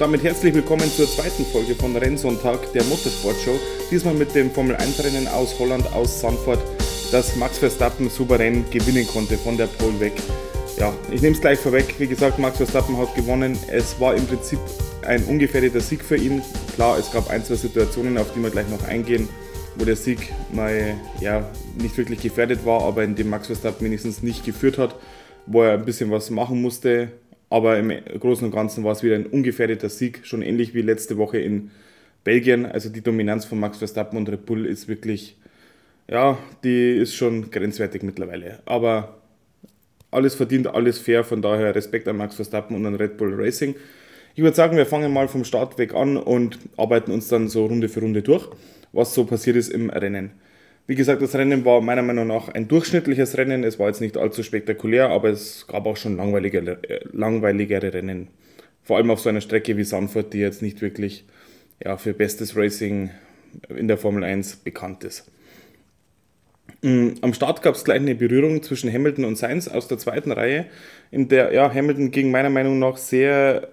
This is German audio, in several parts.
Und damit herzlich willkommen zur zweiten Folge von Rennsonntag der Motorsport-Show. Diesmal mit dem Formel 1-Rennen aus Holland, aus Sanford, das Max Verstappen souverän gewinnen konnte von der Pole weg. Ja, ich nehme es gleich vorweg. Wie gesagt, Max Verstappen hat gewonnen. Es war im Prinzip ein ungefährdeter Sieg für ihn. Klar, es gab ein, zwei Situationen, auf die wir gleich noch eingehen, wo der Sieg mal ja, nicht wirklich gefährdet war, aber in dem Max Verstappen wenigstens nicht geführt hat, wo er ein bisschen was machen musste aber im Großen und Ganzen war es wieder ein ungefährdeter Sieg, schon ähnlich wie letzte Woche in Belgien. Also die Dominanz von Max Verstappen und Red Bull ist wirklich, ja, die ist schon grenzwertig mittlerweile. Aber alles verdient, alles fair, von daher Respekt an Max Verstappen und an Red Bull Racing. Ich würde sagen, wir fangen mal vom Start weg an und arbeiten uns dann so Runde für Runde durch, was so passiert ist im Rennen. Wie gesagt, das Rennen war meiner Meinung nach ein durchschnittliches Rennen. Es war jetzt nicht allzu spektakulär, aber es gab auch schon langweiligere, äh, langweiligere Rennen. Vor allem auf so einer Strecke wie Sanford, die jetzt nicht wirklich ja, für bestes Racing in der Formel 1 bekannt ist. Mm, am Start gab es gleich eine Berührung zwischen Hamilton und Sainz aus der zweiten Reihe, in der ja, Hamilton ging meiner Meinung nach sehr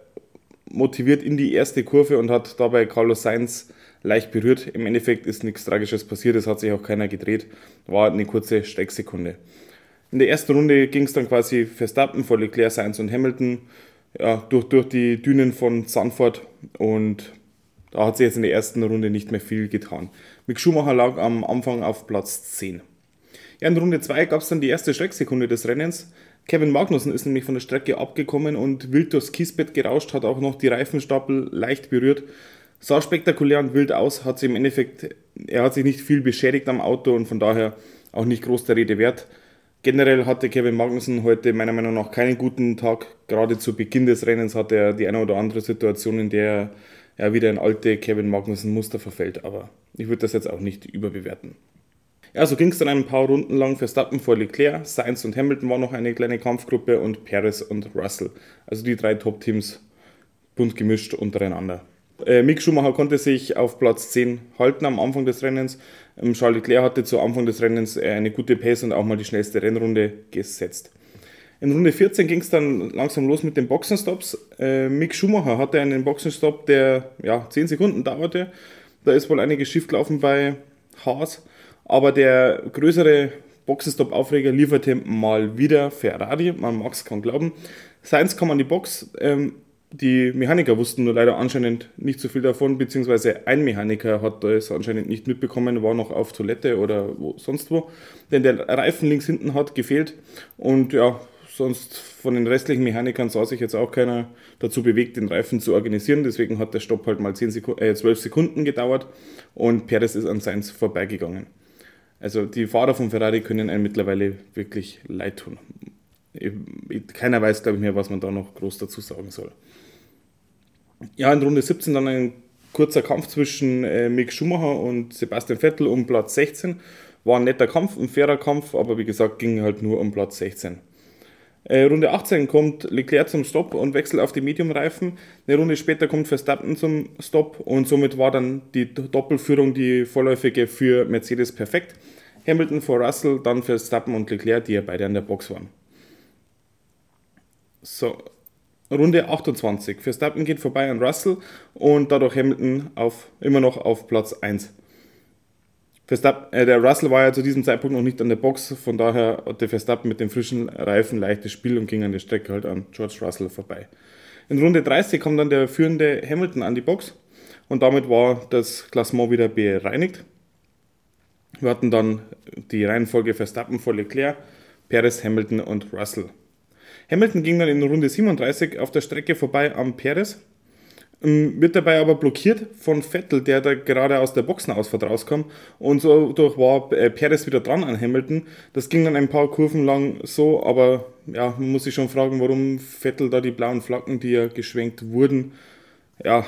motiviert in die erste Kurve und hat dabei Carlos Sainz leicht berührt. Im Endeffekt ist nichts Tragisches passiert, es hat sich auch keiner gedreht. War eine kurze Stecksekunde. In der ersten Runde ging es dann quasi Verstappen vor Leclerc, Sainz und Hamilton ja, durch, durch die Dünen von Sanford und da hat sich jetzt in der ersten Runde nicht mehr viel getan. Mick Schumacher lag am Anfang auf Platz 10. Ja, in Runde 2 gab es dann die erste Strecksekunde des Rennens. Kevin Magnussen ist nämlich von der Strecke abgekommen und wild durchs Kiesbett gerauscht, hat auch noch die Reifenstapel leicht berührt sah spektakulär und wild aus, hat sich im Endeffekt, er hat sich nicht viel beschädigt am Auto und von daher auch nicht groß der Rede wert. Generell hatte Kevin Magnussen heute meiner Meinung nach keinen guten Tag. Gerade zu Beginn des Rennens hatte er die eine oder andere Situation, in der er wieder ein alte Kevin Magnussen-Muster verfällt. Aber ich würde das jetzt auch nicht überbewerten. Ja, so ging es dann ein paar Runden lang Verstappen vor Leclerc, Sainz und Hamilton war noch eine kleine Kampfgruppe und Perez und Russell. Also die drei Top-Teams bunt gemischt untereinander. Äh, Mick Schumacher konnte sich auf Platz 10 halten am Anfang des Rennens. Ähm, Charles Leclerc hatte zu Anfang des Rennens äh, eine gute Pace und auch mal die schnellste Rennrunde gesetzt. In Runde 14 ging es dann langsam los mit den Boxenstops. Äh, Mick Schumacher hatte einen Boxenstopp, der ja, 10 Sekunden dauerte. Da ist wohl einiges schiefgelaufen bei Haas. Aber der größere Boxenstopp-Aufreger lieferte mal wieder Ferrari. Man mag es kaum glauben. Sainz kam an die Box, ähm, die Mechaniker wussten nur leider anscheinend nicht so viel davon, beziehungsweise ein Mechaniker hat das anscheinend nicht mitbekommen, war noch auf Toilette oder wo, sonst wo. Denn der Reifen links hinten hat gefehlt und ja, sonst von den restlichen Mechanikern sah sich jetzt auch keiner dazu bewegt, den Reifen zu organisieren. Deswegen hat der Stopp halt mal 10 Sekunden, äh, 12 Sekunden gedauert und Perez ist an Seins vorbeigegangen. Also die Fahrer von Ferrari können einem mittlerweile wirklich leid tun. Keiner weiß, glaube ich, mehr, was man da noch groß dazu sagen soll. Ja, in Runde 17 dann ein kurzer Kampf zwischen äh, Mick Schumacher und Sebastian Vettel um Platz 16. War ein netter Kampf, ein fairer Kampf, aber wie gesagt, ging halt nur um Platz 16. Äh, Runde 18 kommt Leclerc zum Stopp und wechselt auf die Medium-Reifen. Eine Runde später kommt Verstappen zum Stopp und somit war dann die Doppelführung, die vorläufige für Mercedes perfekt. Hamilton vor Russell, dann Verstappen und Leclerc, die ja beide an der Box waren. So, Runde 28. Verstappen geht vorbei an Russell und dadurch Hamilton auf, immer noch auf Platz 1. Verstappen, äh, der Russell war ja zu diesem Zeitpunkt noch nicht an der Box, von daher hatte Verstappen mit dem frischen Reifen leichtes Spiel und ging an der Strecke halt an George Russell vorbei. In Runde 30 kam dann der führende Hamilton an die Box und damit war das Klassement wieder bereinigt. Wir hatten dann die Reihenfolge Verstappen vor Leclerc, Perez, Hamilton und Russell. Hamilton ging dann in Runde 37 auf der Strecke vorbei am Perez, ähm, wird dabei aber blockiert von Vettel, der da gerade aus der Boxenausfahrt rauskam und so durch war äh, Perez wieder dran an Hamilton. Das ging dann ein paar Kurven lang so, aber ja, man muss sich schon fragen, warum Vettel da die blauen Flaggen, die ja geschwenkt wurden, ja,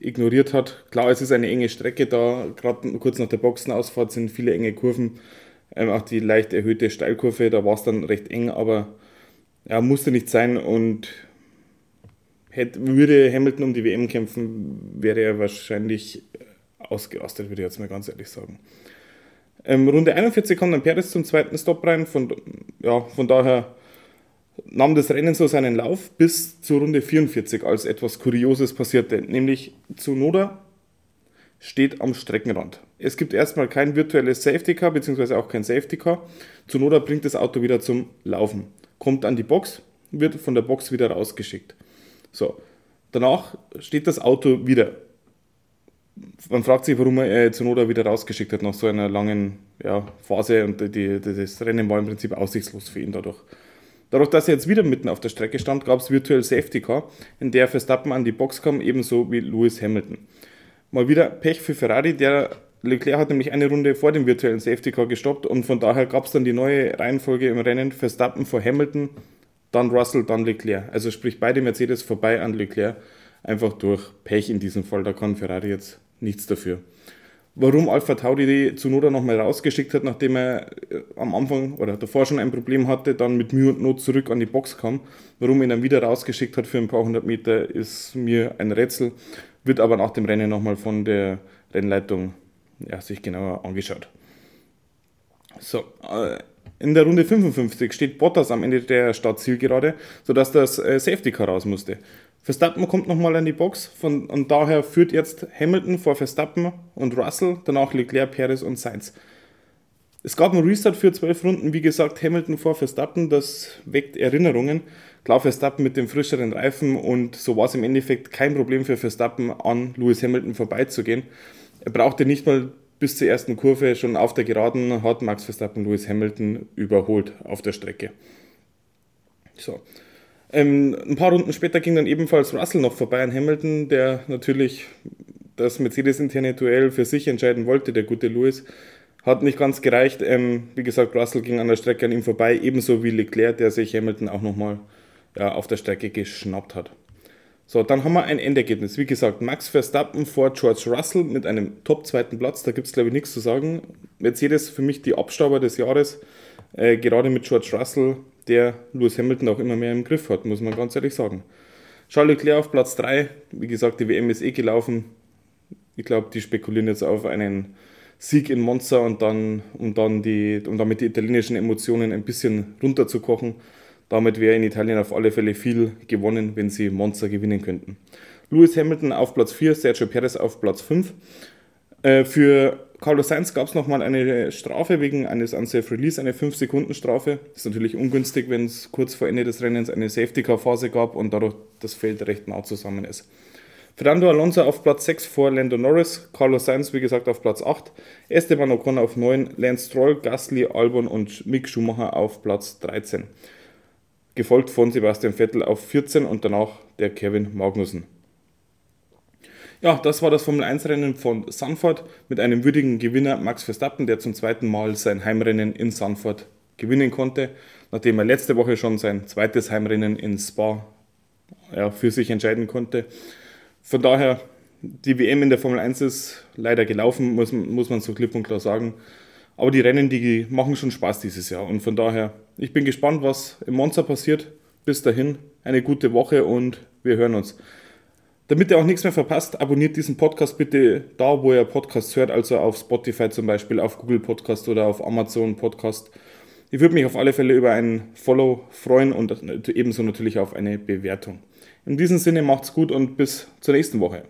ignoriert hat. Klar, es ist eine enge Strecke da, gerade kurz nach der Boxenausfahrt sind viele enge Kurven, ähm, auch die leicht erhöhte Steilkurve, da war es dann recht eng, aber ja, musste nicht sein und hätte, würde Hamilton um die WM kämpfen, wäre er wahrscheinlich ausgerastet, würde ich jetzt mal ganz ehrlich sagen. Ähm, Runde 41 kommt dann Perez zum zweiten Stop rein, von, ja, von daher nahm das Rennen so seinen Lauf bis zur Runde 44, als etwas Kurioses passierte, nämlich Zunoda steht am Streckenrand. Es gibt erstmal kein virtuelles Safety Car, beziehungsweise auch kein Safety Car. Zunoda bringt das Auto wieder zum Laufen, kommt an die Box, wird von der Box wieder rausgeschickt. So, danach steht das Auto wieder. Man fragt sich, warum er Zunoda wieder rausgeschickt hat nach so einer langen ja, Phase und die, die, das Rennen war im Prinzip aussichtslos für ihn dadurch. Dadurch, dass er jetzt wieder mitten auf der Strecke stand, gab es virtuell Safety Car, in der Verstappen an die Box kam, ebenso wie Lewis Hamilton. Mal wieder Pech für Ferrari, der Leclerc hat nämlich eine Runde vor dem virtuellen Safety Car gestoppt und von daher gab es dann die neue Reihenfolge im Rennen: Verstappen vor Hamilton, dann Russell, dann Leclerc. Also sprich beide Mercedes vorbei an Leclerc, einfach durch Pech in diesem Fall. Da kann Ferrari jetzt nichts dafür warum Alpha Tauri Zunoda nochmal rausgeschickt hat, nachdem er äh, am Anfang oder davor schon ein Problem hatte, dann mit Mühe und Not zurück an die Box kam. Warum ihn dann wieder rausgeschickt hat für ein paar hundert Meter, ist mir ein Rätsel, wird aber nach dem Rennen nochmal von der Rennleitung ja, sich genauer angeschaut. So, äh, in der Runde 55 steht Bottas am Ende der Startzielgerade, sodass das äh, Safety Car raus musste. Verstappen kommt nochmal an die Box von, und daher führt jetzt Hamilton vor Verstappen und Russell, danach Leclerc, Perez und Sainz. Es gab einen Restart für zwölf Runden, wie gesagt, Hamilton vor Verstappen, das weckt Erinnerungen. Klar, Verstappen mit dem frischeren Reifen und so war es im Endeffekt kein Problem für Verstappen, an Lewis Hamilton vorbeizugehen. Er brauchte nicht mal bis zur ersten Kurve, schon auf der Geraden hat Max Verstappen Lewis Hamilton überholt auf der Strecke. So, ähm, ein paar Runden später ging dann ebenfalls Russell noch vorbei an Hamilton, der natürlich das Mercedes-interne Duell für sich entscheiden wollte, der gute Lewis. Hat nicht ganz gereicht. Ähm, wie gesagt, Russell ging an der Strecke an ihm vorbei, ebenso wie Leclerc, der sich Hamilton auch nochmal ja, auf der Strecke geschnappt hat. So, dann haben wir ein Endergebnis. Wie gesagt, Max Verstappen vor George Russell mit einem top zweiten Platz. Da gibt es, glaube ich, nichts zu sagen. Mercedes für mich die Abstauber des Jahres. Äh, gerade mit George Russell der Lewis Hamilton auch immer mehr im Griff hat, muss man ganz ehrlich sagen. Charles Leclerc auf Platz 3, wie gesagt, die WM ist eh gelaufen. Ich glaube, die spekulieren jetzt auf einen Sieg in Monza und dann, um, dann die, um damit die italienischen Emotionen ein bisschen runterzukochen. Damit wäre in Italien auf alle Fälle viel gewonnen, wenn sie Monza gewinnen könnten. Lewis Hamilton auf Platz 4, Sergio Perez auf Platz 5. Äh, für Carlos Sainz gab es nochmal eine Strafe wegen eines Unsafe Release, eine 5-Sekunden-Strafe. Ist natürlich ungünstig, wenn es kurz vor Ende des Rennens eine Safety-Car-Phase gab und dadurch das Feld recht nah zusammen ist. Fernando Alonso auf Platz 6 vor Lando Norris, Carlos Sainz wie gesagt auf Platz 8, Esteban Ocon auf 9, Lance Stroll, Gasly, Albon und Mick Schumacher auf Platz 13. Gefolgt von Sebastian Vettel auf 14 und danach der Kevin Magnussen. Ja, das war das Formel 1-Rennen von Sanford mit einem würdigen Gewinner Max Verstappen, der zum zweiten Mal sein Heimrennen in Sanford gewinnen konnte, nachdem er letzte Woche schon sein zweites Heimrennen in Spa ja, für sich entscheiden konnte. Von daher, die WM in der Formel 1 ist leider gelaufen, muss, muss man so klipp und klar sagen. Aber die Rennen, die machen schon Spaß dieses Jahr. Und von daher, ich bin gespannt, was im Monza passiert. Bis dahin, eine gute Woche und wir hören uns. Damit ihr auch nichts mehr verpasst, abonniert diesen Podcast bitte da, wo ihr Podcasts hört, also auf Spotify zum Beispiel, auf Google Podcast oder auf Amazon Podcast. Ich würde mich auf alle Fälle über ein Follow freuen und ebenso natürlich auf eine Bewertung. In diesem Sinne macht's gut und bis zur nächsten Woche.